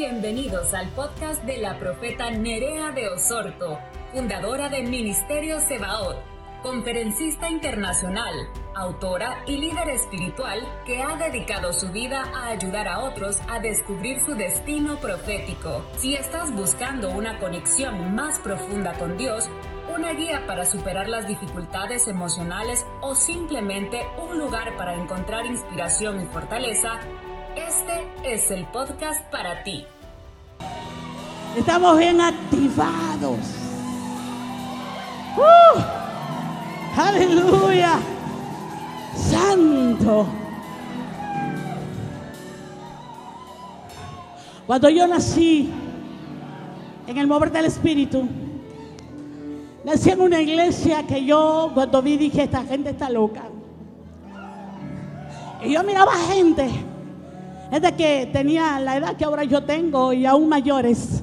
Bienvenidos al podcast de la profeta Nerea de Osorto, fundadora de Ministerio Sebaot, conferencista internacional, autora y líder espiritual que ha dedicado su vida a ayudar a otros a descubrir su destino profético. Si estás buscando una conexión más profunda con Dios, una guía para superar las dificultades emocionales o simplemente un lugar para encontrar inspiración y fortaleza, este es el podcast para ti. Estamos bien activados. ¡Uh! Aleluya. Santo. Cuando yo nací en el mover del Espíritu, nací en una iglesia que yo cuando vi dije, esta gente está loca. Y yo miraba gente, gente que tenía la edad que ahora yo tengo y aún mayores.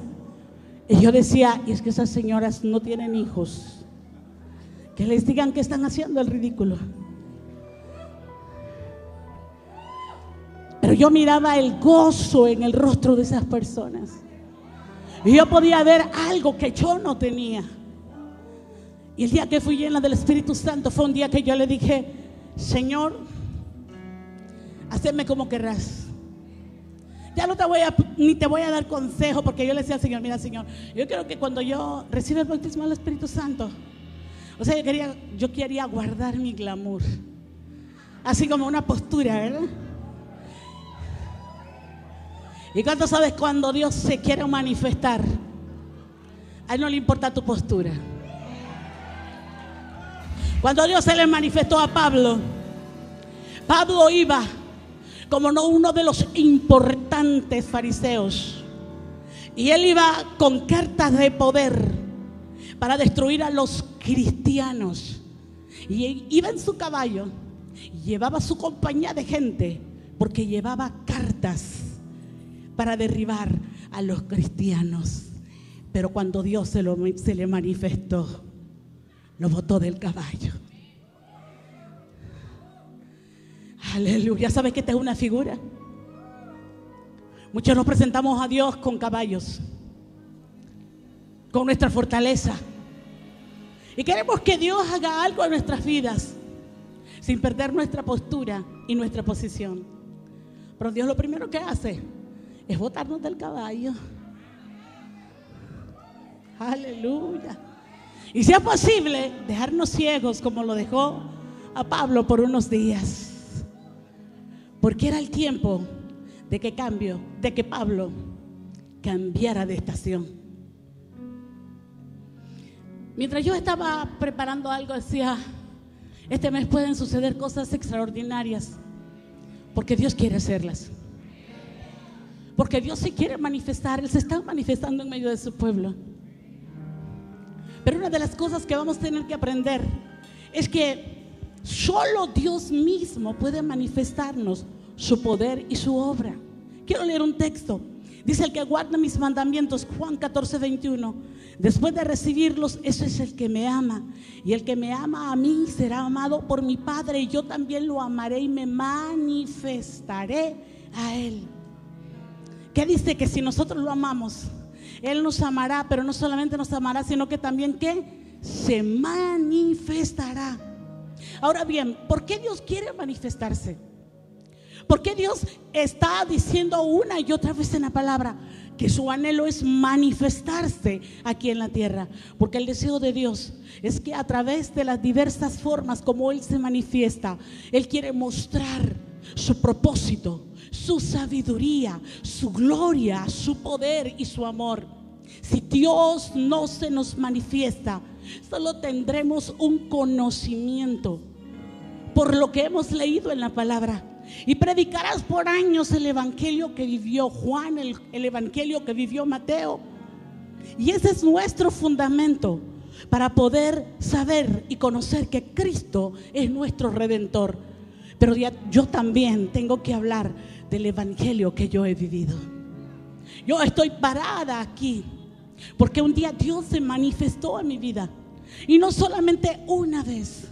Y yo decía, y es que esas señoras no tienen hijos. Que les digan que están haciendo el ridículo. Pero yo miraba el gozo en el rostro de esas personas. Y yo podía ver algo que yo no tenía. Y el día que fui llena del Espíritu Santo fue un día que yo le dije, Señor, haceme como querrás. Ya no te voy a, ni te voy a dar consejo, porque yo le decía al Señor, mira Señor, yo quiero que cuando yo reciba el bautismo del Espíritu Santo, o sea, yo quería, yo quería guardar mi glamour, así como una postura, ¿verdad? ¿Y cuánto sabes cuando Dios se quiere manifestar? A él no le importa tu postura. Cuando Dios se le manifestó a Pablo, Pablo iba como no uno de los importantes fariseos. Y él iba con cartas de poder para destruir a los cristianos. Y iba en su caballo, llevaba su compañía de gente, porque llevaba cartas para derribar a los cristianos. Pero cuando Dios se, lo, se le manifestó, lo botó del caballo. Aleluya. ¿Sabes que esta es una figura? Muchos nos presentamos a Dios con caballos, con nuestra fortaleza. Y queremos que Dios haga algo en nuestras vidas, sin perder nuestra postura y nuestra posición. Pero Dios lo primero que hace es botarnos del caballo. Aleluya. Y si es posible, dejarnos ciegos como lo dejó a Pablo por unos días. Porque era el tiempo de que cambio, de que Pablo cambiara de estación. Mientras yo estaba preparando algo, decía, este mes pueden suceder cosas extraordinarias, porque Dios quiere hacerlas. Porque Dios se quiere manifestar, Él se está manifestando en medio de su pueblo. Pero una de las cosas que vamos a tener que aprender es que Solo Dios mismo puede manifestarnos su poder y su obra. Quiero leer un texto. Dice el que guarda mis mandamientos, Juan 14, 21. Después de recibirlos, ese es el que me ama. Y el que me ama a mí será amado por mi Padre. Y yo también lo amaré y me manifestaré a Él. ¿Qué dice? Que si nosotros lo amamos, Él nos amará, pero no solamente nos amará, sino que también que se manifestará. Ahora bien, ¿por qué Dios quiere manifestarse? ¿Por qué Dios está diciendo una y otra vez en la palabra que su anhelo es manifestarse aquí en la tierra? Porque el deseo de Dios es que a través de las diversas formas como Él se manifiesta, Él quiere mostrar su propósito, su sabiduría, su gloria, su poder y su amor. Si Dios no se nos manifiesta, solo tendremos un conocimiento por lo que hemos leído en la palabra. Y predicarás por años el evangelio que vivió Juan, el, evangelio que vivió Mateo. Y ese es nuestro fundamento para poder saber y conocer que Cristo es nuestro redentor. Pero yo también tengo que hablar del evangelio que yo he vivido. Yo estoy parada aquí porque un día Dios se manifestó en mi vida. Y no solamente una vez.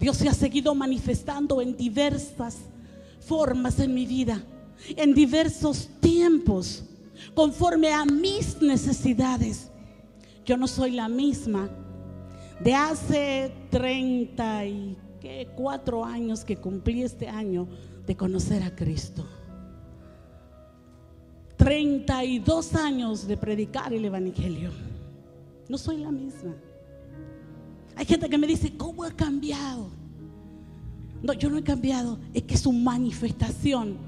Dios se ha seguido manifestando en diversas formas en mi vida. en diversos tiempos, conforme a mis necesidades. Yo no soy la misma de hace 34 años que cumplí este año de conocer a Cristo. 32 años de predicar el Evangelio. No soy la misma. Hay gente que me dice, ¿cómo ha cambiado? No, yo no he cambiado. Es que su manifestación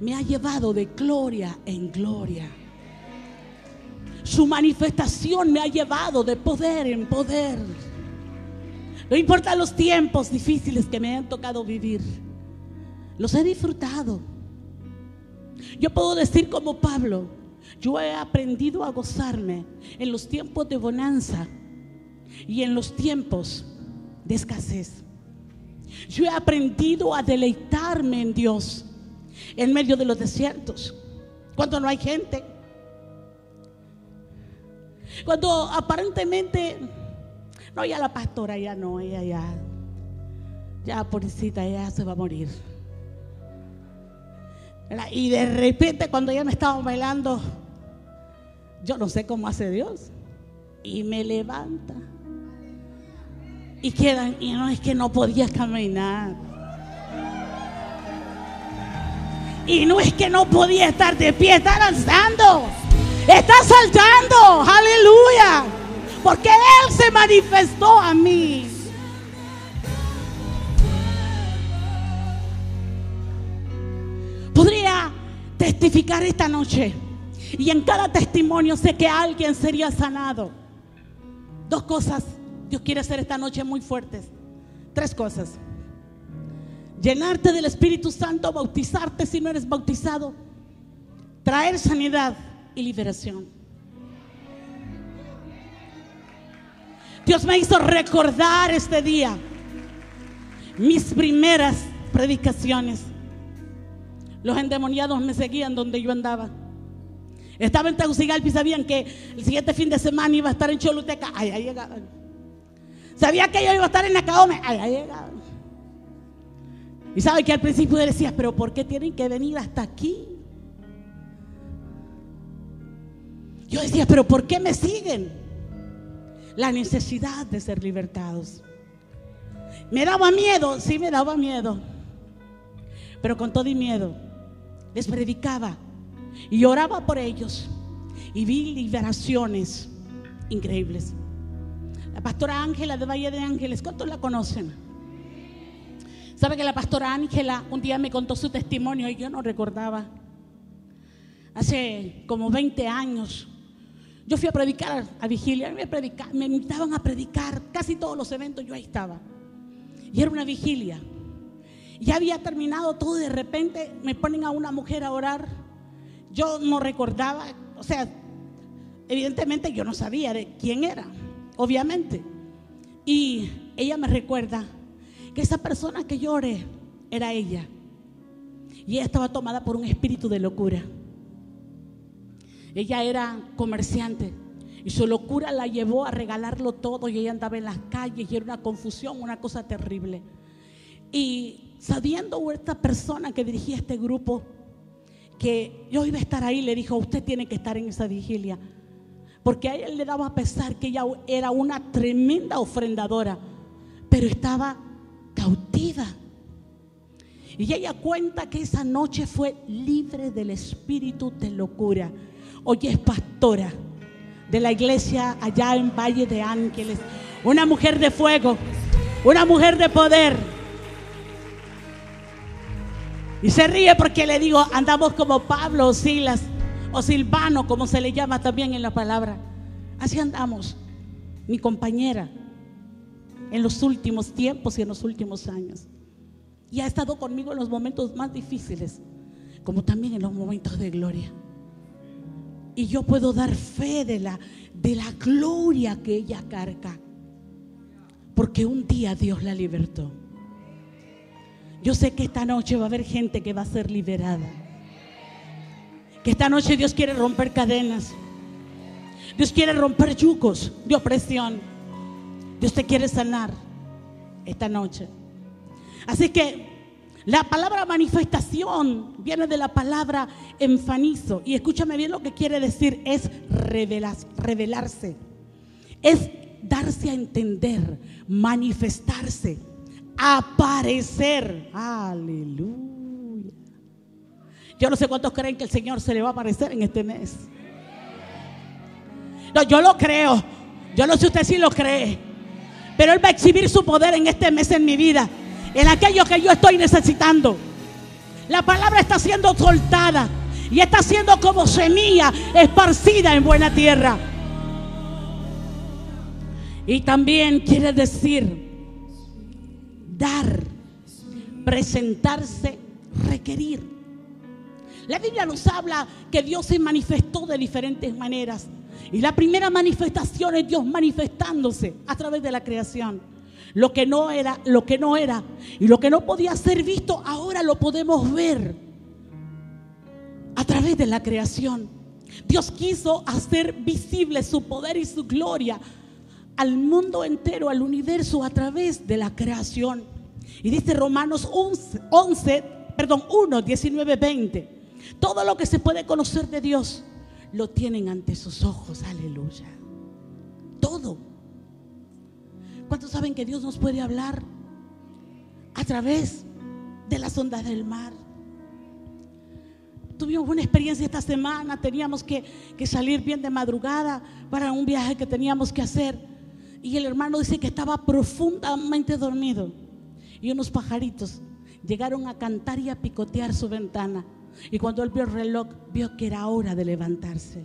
me ha llevado de gloria en gloria. Su manifestación me ha llevado de poder en poder. No importa los tiempos difíciles que me han tocado vivir. Los he disfrutado. Yo puedo decir como Pablo, yo he aprendido a gozarme en los tiempos de bonanza y en los tiempos de escasez. Yo he aprendido a deleitarme en Dios en medio de los desiertos, cuando no hay gente, cuando aparentemente, no, ya la pastora ya no, ella ya, ya pobrecita, ella se va a morir. Y de repente cuando ella me estaba bailando, yo no sé cómo hace Dios, y me levanta. Y quedan, y no es que no podía caminar. Y no es que no podía estar de pie, está lanzando. Está saltando. Aleluya. Porque Él se manifestó a mí. Podría testificar esta noche. Y en cada testimonio sé que alguien sería sanado. Dos cosas Dios quiere hacer esta noche muy fuertes. Tres cosas llenarte del Espíritu Santo, bautizarte si no eres bautizado, traer sanidad y liberación. Dios me hizo recordar este día mis primeras predicaciones. Los endemoniados me seguían donde yo andaba. Estaba en Tegucigalpa y sabían que el siguiente fin de semana iba a estar en Choluteca. Allá llegaban. Sabía que yo iba a estar en Nacaome. Allá llegaban. Y sabe que al principio decía, pero ¿por qué tienen que venir hasta aquí? Yo decía, pero ¿por qué me siguen? La necesidad de ser libertados. Me daba miedo, sí me daba miedo. Pero con todo y miedo, les predicaba y oraba por ellos. Y vi liberaciones increíbles. La pastora Ángela de Valle de Ángeles, ¿cuántos la conocen? ¿Sabe que la pastora Ángela un día me contó su testimonio y yo no recordaba? Hace como 20 años. Yo fui a predicar a vigilia, me, me invitaban a predicar, casi todos los eventos yo ahí estaba. Y era una vigilia. Ya había terminado todo y de repente me ponen a una mujer a orar. Yo no recordaba, o sea, evidentemente yo no sabía de quién era, obviamente. Y ella me recuerda que esa persona que llore era ella. Y ella estaba tomada por un espíritu de locura. Ella era comerciante y su locura la llevó a regalarlo todo y ella andaba en las calles y era una confusión, una cosa terrible. Y sabiendo esta persona que dirigía este grupo, que yo iba a estar ahí, le dijo, usted tiene que estar en esa vigilia. Porque a él le daba pesar que ella era una tremenda ofrendadora, pero estaba cautiva. Y ella cuenta que esa noche fue libre del espíritu de locura. Hoy es pastora de la iglesia allá en Valle de Ángeles. Una mujer de fuego, una mujer de poder. Y se ríe porque le digo, andamos como Pablo o Silas o Silvano, como se le llama también en la palabra. Así andamos, mi compañera en los últimos tiempos y en los últimos años. Y ha estado conmigo en los momentos más difíciles, como también en los momentos de gloria. Y yo puedo dar fe de la, de la gloria que ella carga, porque un día Dios la libertó. Yo sé que esta noche va a haber gente que va a ser liberada. Que esta noche Dios quiere romper cadenas. Dios quiere romper yucos de opresión. Dios te quiere sanar esta noche. Así que La palabra manifestación viene de la palabra enfanizo. Y escúchame bien lo que quiere decir, es revelarse. Es darse a entender, manifestarse, aparecer. Aleluya. Yo no sé cuántos creen que el Señor se le va a aparecer en este mes. No, yo lo creo. Yo no sé usted si lo cree. Pero Él va a exhibir su poder en este mes en mi vida. En aquello que yo estoy necesitando. La palabra está siendo soltada. Y está siendo como semilla esparcida en buena tierra. Y también quiere decir dar, presentarse, requerir. La Biblia nos habla que Dios se manifestó de diferentes maneras. Y la primera manifestación es Dios manifestándose a través de la creación. Lo que no era, lo que no era y lo que no podía ser visto, ahora lo podemos ver a través de la creación. Dios quiso hacer visible su poder y su gloria al mundo entero, al universo a través de la creación. Y dice Romanos 11, perdón, 1, 19, 20. Todo lo que se puede conocer de Dios lo tienen ante sus ojos. Aleluya. Todo. ¿Cuántos saben que Dios nos puede hablar a través de las ondas del mar? Tuvimos una experiencia esta semana, teníamos que, que salir bien de madrugada para un viaje que teníamos que hacer. Y el hermano dice que estaba profundamente dormido. Y unos pajaritos llegaron a cantar y a picotear su ventana. Y cuando él vio el reloj, vio que era hora de levantarse.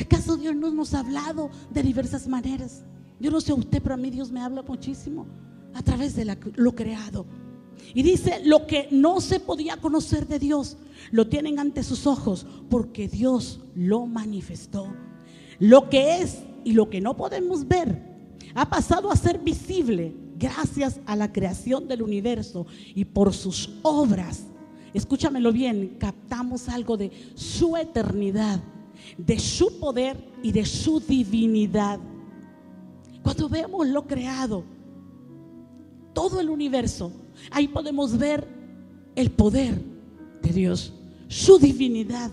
¿Acaso Dios no nos ha hablado de diversas maneras? Yo no sé usted, pero a mí Dios me habla muchísimo a través de lo creado. Y dice, lo que no se podía conocer de Dios, lo tienen ante sus ojos, porque Dios lo manifestó. Lo que es y lo que no podemos ver ha pasado a ser visible gracias a la creación del universo y por sus obras. Escúchamelo bien, captamos algo de su eternidad, de su poder y de su divinidad. Cuando vemos lo creado, todo el universo, ahí podemos ver el poder de Dios, su divinidad,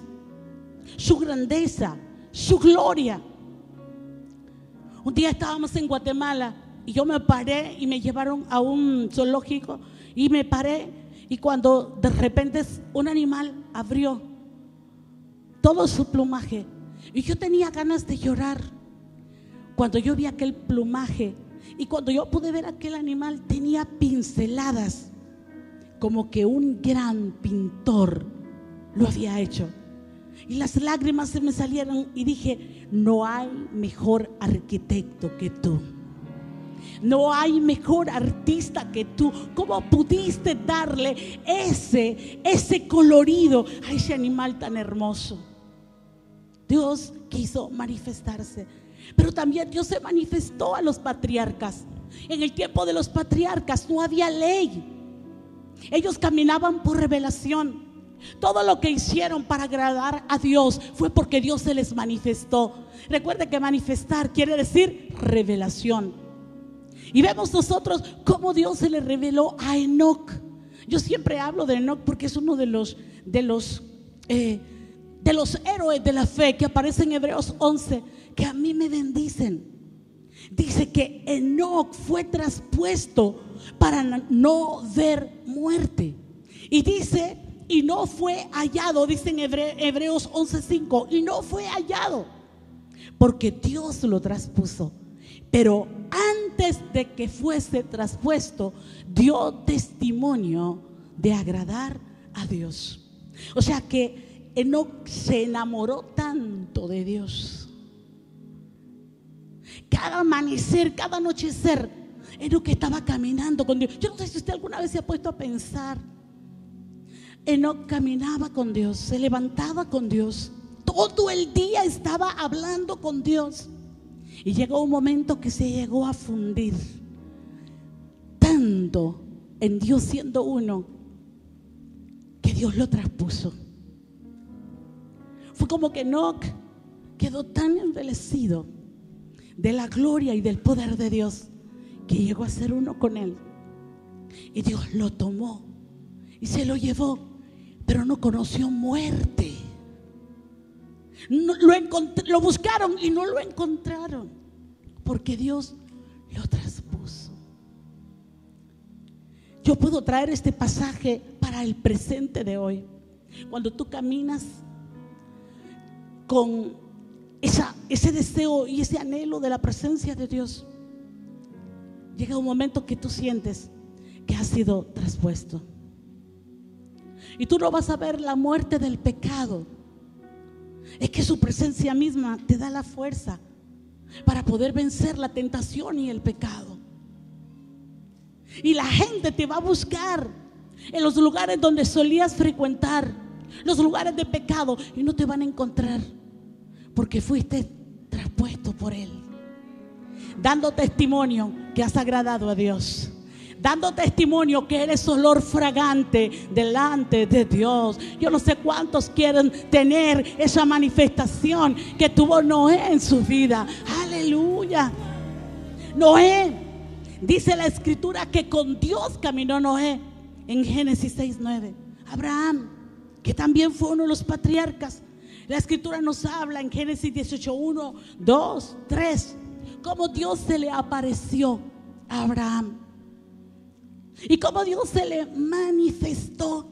su grandeza, su gloria. Un día estábamos en Guatemala y yo me paré y me llevaron a un zoológico y me paré y cuando de repente un animal abrió todo su plumaje y yo tenía ganas de llorar cuando yo vi aquel plumaje y cuando yo pude ver aquel animal tenía pinceladas como que un gran pintor lo había hecho. Y las lágrimas se me salieron y dije, no hay mejor arquitecto que tú. No hay mejor artista que tú. ¿Cómo pudiste darle ese, ese colorido a ese animal tan hermoso? Dios quiso manifestarse. Pero también Dios se manifestó a los patriarcas. En el tiempo de los patriarcas no había ley. Ellos caminaban por revelación. Todo lo que hicieron para agradar a Dios fue porque Dios se les manifestó. Recuerde que manifestar quiere decir revelación. Y vemos nosotros cómo Dios se le reveló a Enoch. Yo siempre hablo de Enoch porque es uno de los, de los, eh, de los héroes de la fe que aparece en Hebreos 11, que a mí me bendicen. Dice que Enoch fue traspuesto para no ver muerte. Y dice y no fue hallado, dice en Hebreos 11:5, y no fue hallado, porque Dios lo traspuso. Pero antes de que fuese traspuesto, dio testimonio de agradar a Dios. O sea que Enoch se enamoró tanto de Dios. Cada amanecer, cada anochecer, Enoch estaba caminando con Dios. Yo no sé si usted alguna vez se ha puesto a pensar Enoch caminaba con Dios, se levantaba con Dios. Todo el día estaba hablando con Dios. Y llegó un momento que se llegó a fundir tanto en Dios siendo uno que Dios lo traspuso. Fue como que Enoch quedó tan envelecido de la gloria y del poder de Dios que llegó a ser uno con él. Y Dios lo tomó y se lo llevó, pero no conoció muerte. Lo, lo buscaron y no lo encontraron, porque Dios lo traspuso. Yo puedo traer este pasaje para el presente de hoy. Cuando tú caminas con esa, ese deseo y ese anhelo de la presencia de Dios, llega un momento que tú sientes que has sido traspuesto. Y tú no vas a ver la muerte del pecado. Es que su presencia misma te da la fuerza para poder vencer la tentación y el pecado. Y la gente te va a buscar en los lugares donde solías frecuentar, los lugares de pecado, y no te van a encontrar porque fuiste traspuesto por Él, dando testimonio que has agradado a Dios dando testimonio que eres olor fragante delante de Dios. Yo no sé cuántos quieren tener esa manifestación que tuvo Noé en su vida. Aleluya. Noé, dice la escritura que con Dios caminó Noé en Génesis 6:9. Abraham, que también fue uno de los patriarcas. La escritura nos habla en Génesis 18:1, 2, 3, cómo Dios se le apareció a Abraham. Y como Dios se le manifestó.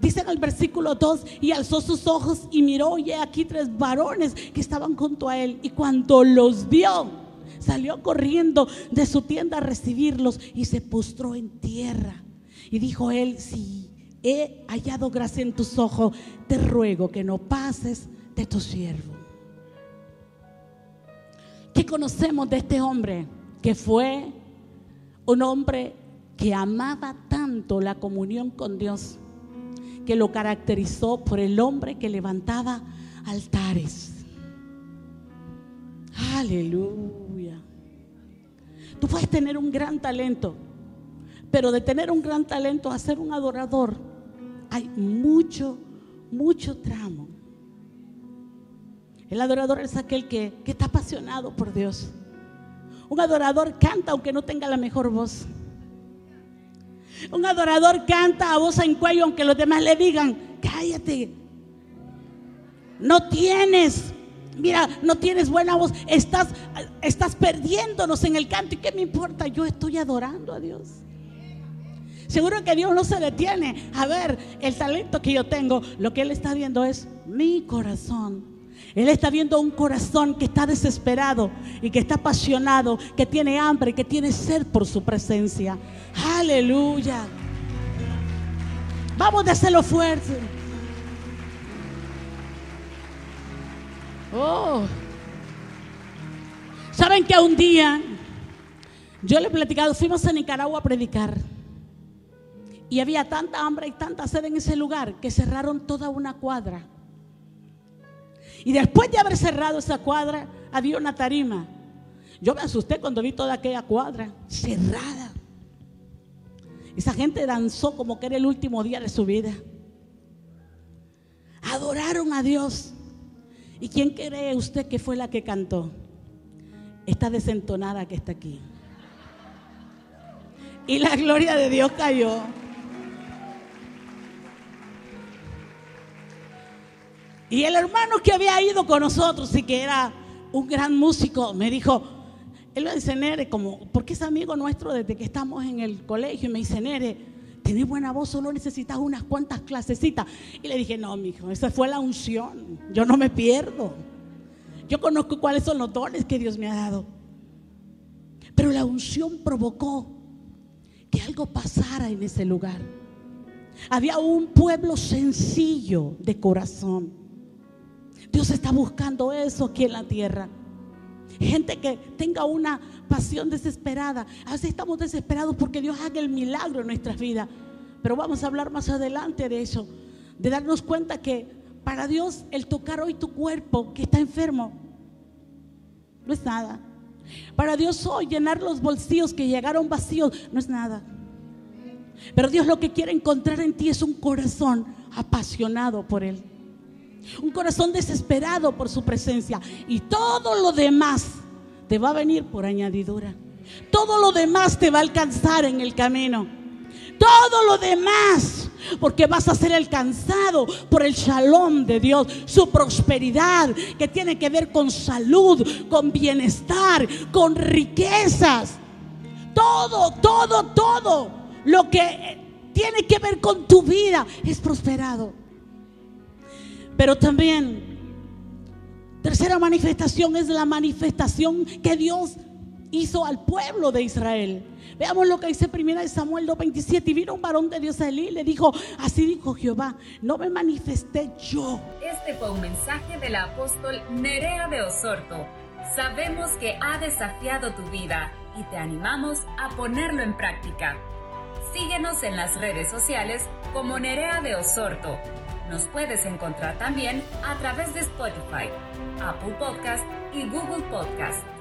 Dice en el versículo 2, y alzó sus ojos y miró, y aquí tres varones que estaban junto a él. Y cuando los vio, salió corriendo de su tienda a recibirlos y se postró en tierra. Y dijo él, si he hallado gracia en tus ojos, te ruego que no pases de tu siervo. ¿Qué conocemos de este hombre? Que fue un hombre que amaba tanto la comunión con Dios, que lo caracterizó por el hombre que levantaba altares. Aleluya. Tú puedes tener un gran talento, pero de tener un gran talento a ser un adorador, hay mucho, mucho tramo. El adorador es aquel que, que está apasionado por Dios. Un adorador canta aunque no tenga la mejor voz. Un adorador canta a voz en cuello aunque los demás le digan, cállate. No tienes, mira, no tienes buena voz. Estás, estás perdiéndonos en el canto. ¿Y qué me importa? Yo estoy adorando a Dios. Seguro que Dios no se detiene a ver el talento que yo tengo. Lo que Él está viendo es mi corazón. Él está viendo un corazón que está desesperado y que está apasionado, que tiene hambre, que tiene sed por su presencia. Aleluya. Vamos a hacerlo fuerte. Oh. ¿Saben que un día yo le he platicado, fuimos a Nicaragua a predicar. Y había tanta hambre y tanta sed en ese lugar que cerraron toda una cuadra. Y después de haber cerrado esa cuadra, había una tarima. Yo me asusté cuando vi toda aquella cuadra cerrada. Esa gente danzó como que era el último día de su vida. Adoraron a Dios. ¿Y quién cree usted que fue la que cantó? Esta desentonada que está aquí. Y la gloria de Dios cayó. Y el hermano que había ido con nosotros y que era un gran músico, me dijo, él me dice, Nere, como, porque es amigo nuestro desde que estamos en el colegio, y me dice, Nere, tenés buena voz, solo necesitas unas cuantas clasecitas. Y le dije, no, mijo, esa fue la unción, yo no me pierdo. Yo conozco cuáles son los dones que Dios me ha dado. Pero la unción provocó que algo pasara en ese lugar. Había un pueblo sencillo de corazón Dios está buscando eso aquí en la tierra. Gente que tenga una pasión desesperada. A veces estamos desesperados porque Dios haga el milagro en nuestras vidas. Pero vamos a hablar más adelante de eso. De darnos cuenta que para Dios el tocar hoy tu cuerpo que está enfermo no es nada. Para Dios hoy llenar los bolsillos que llegaron vacíos no es nada. Pero Dios lo que quiere encontrar en ti es un corazón apasionado por Él. Un corazón desesperado por su presencia. Y todo lo demás te va a venir por añadidura. Todo lo demás te va a alcanzar en el camino. todo lo demás, porque vas a ser alcanzado por el shalom de Dios, su prosperidad que tiene que ver con salud, con bienestar, con riquezas. Todo, todo, todo lo que tiene que ver con tu vida es prosperado. Pero también, tercera manifestación es la manifestación que Dios hizo al pueblo de Israel. Veamos lo que dice primera de Samuel 2:27. Y vino un varón de Dios a Elí y le dijo, así dijo Jehová, no me manifesté yo. Este fue un mensaje del apóstol Nerea de Osorto. Sabemos que ha desafiado tu vida y te animamos a ponerlo en práctica. Síguenos en las redes sociales como Nerea de Osorto. Nos puedes encontrar también a través de Spotify, Apple Podcast y Google Podcast.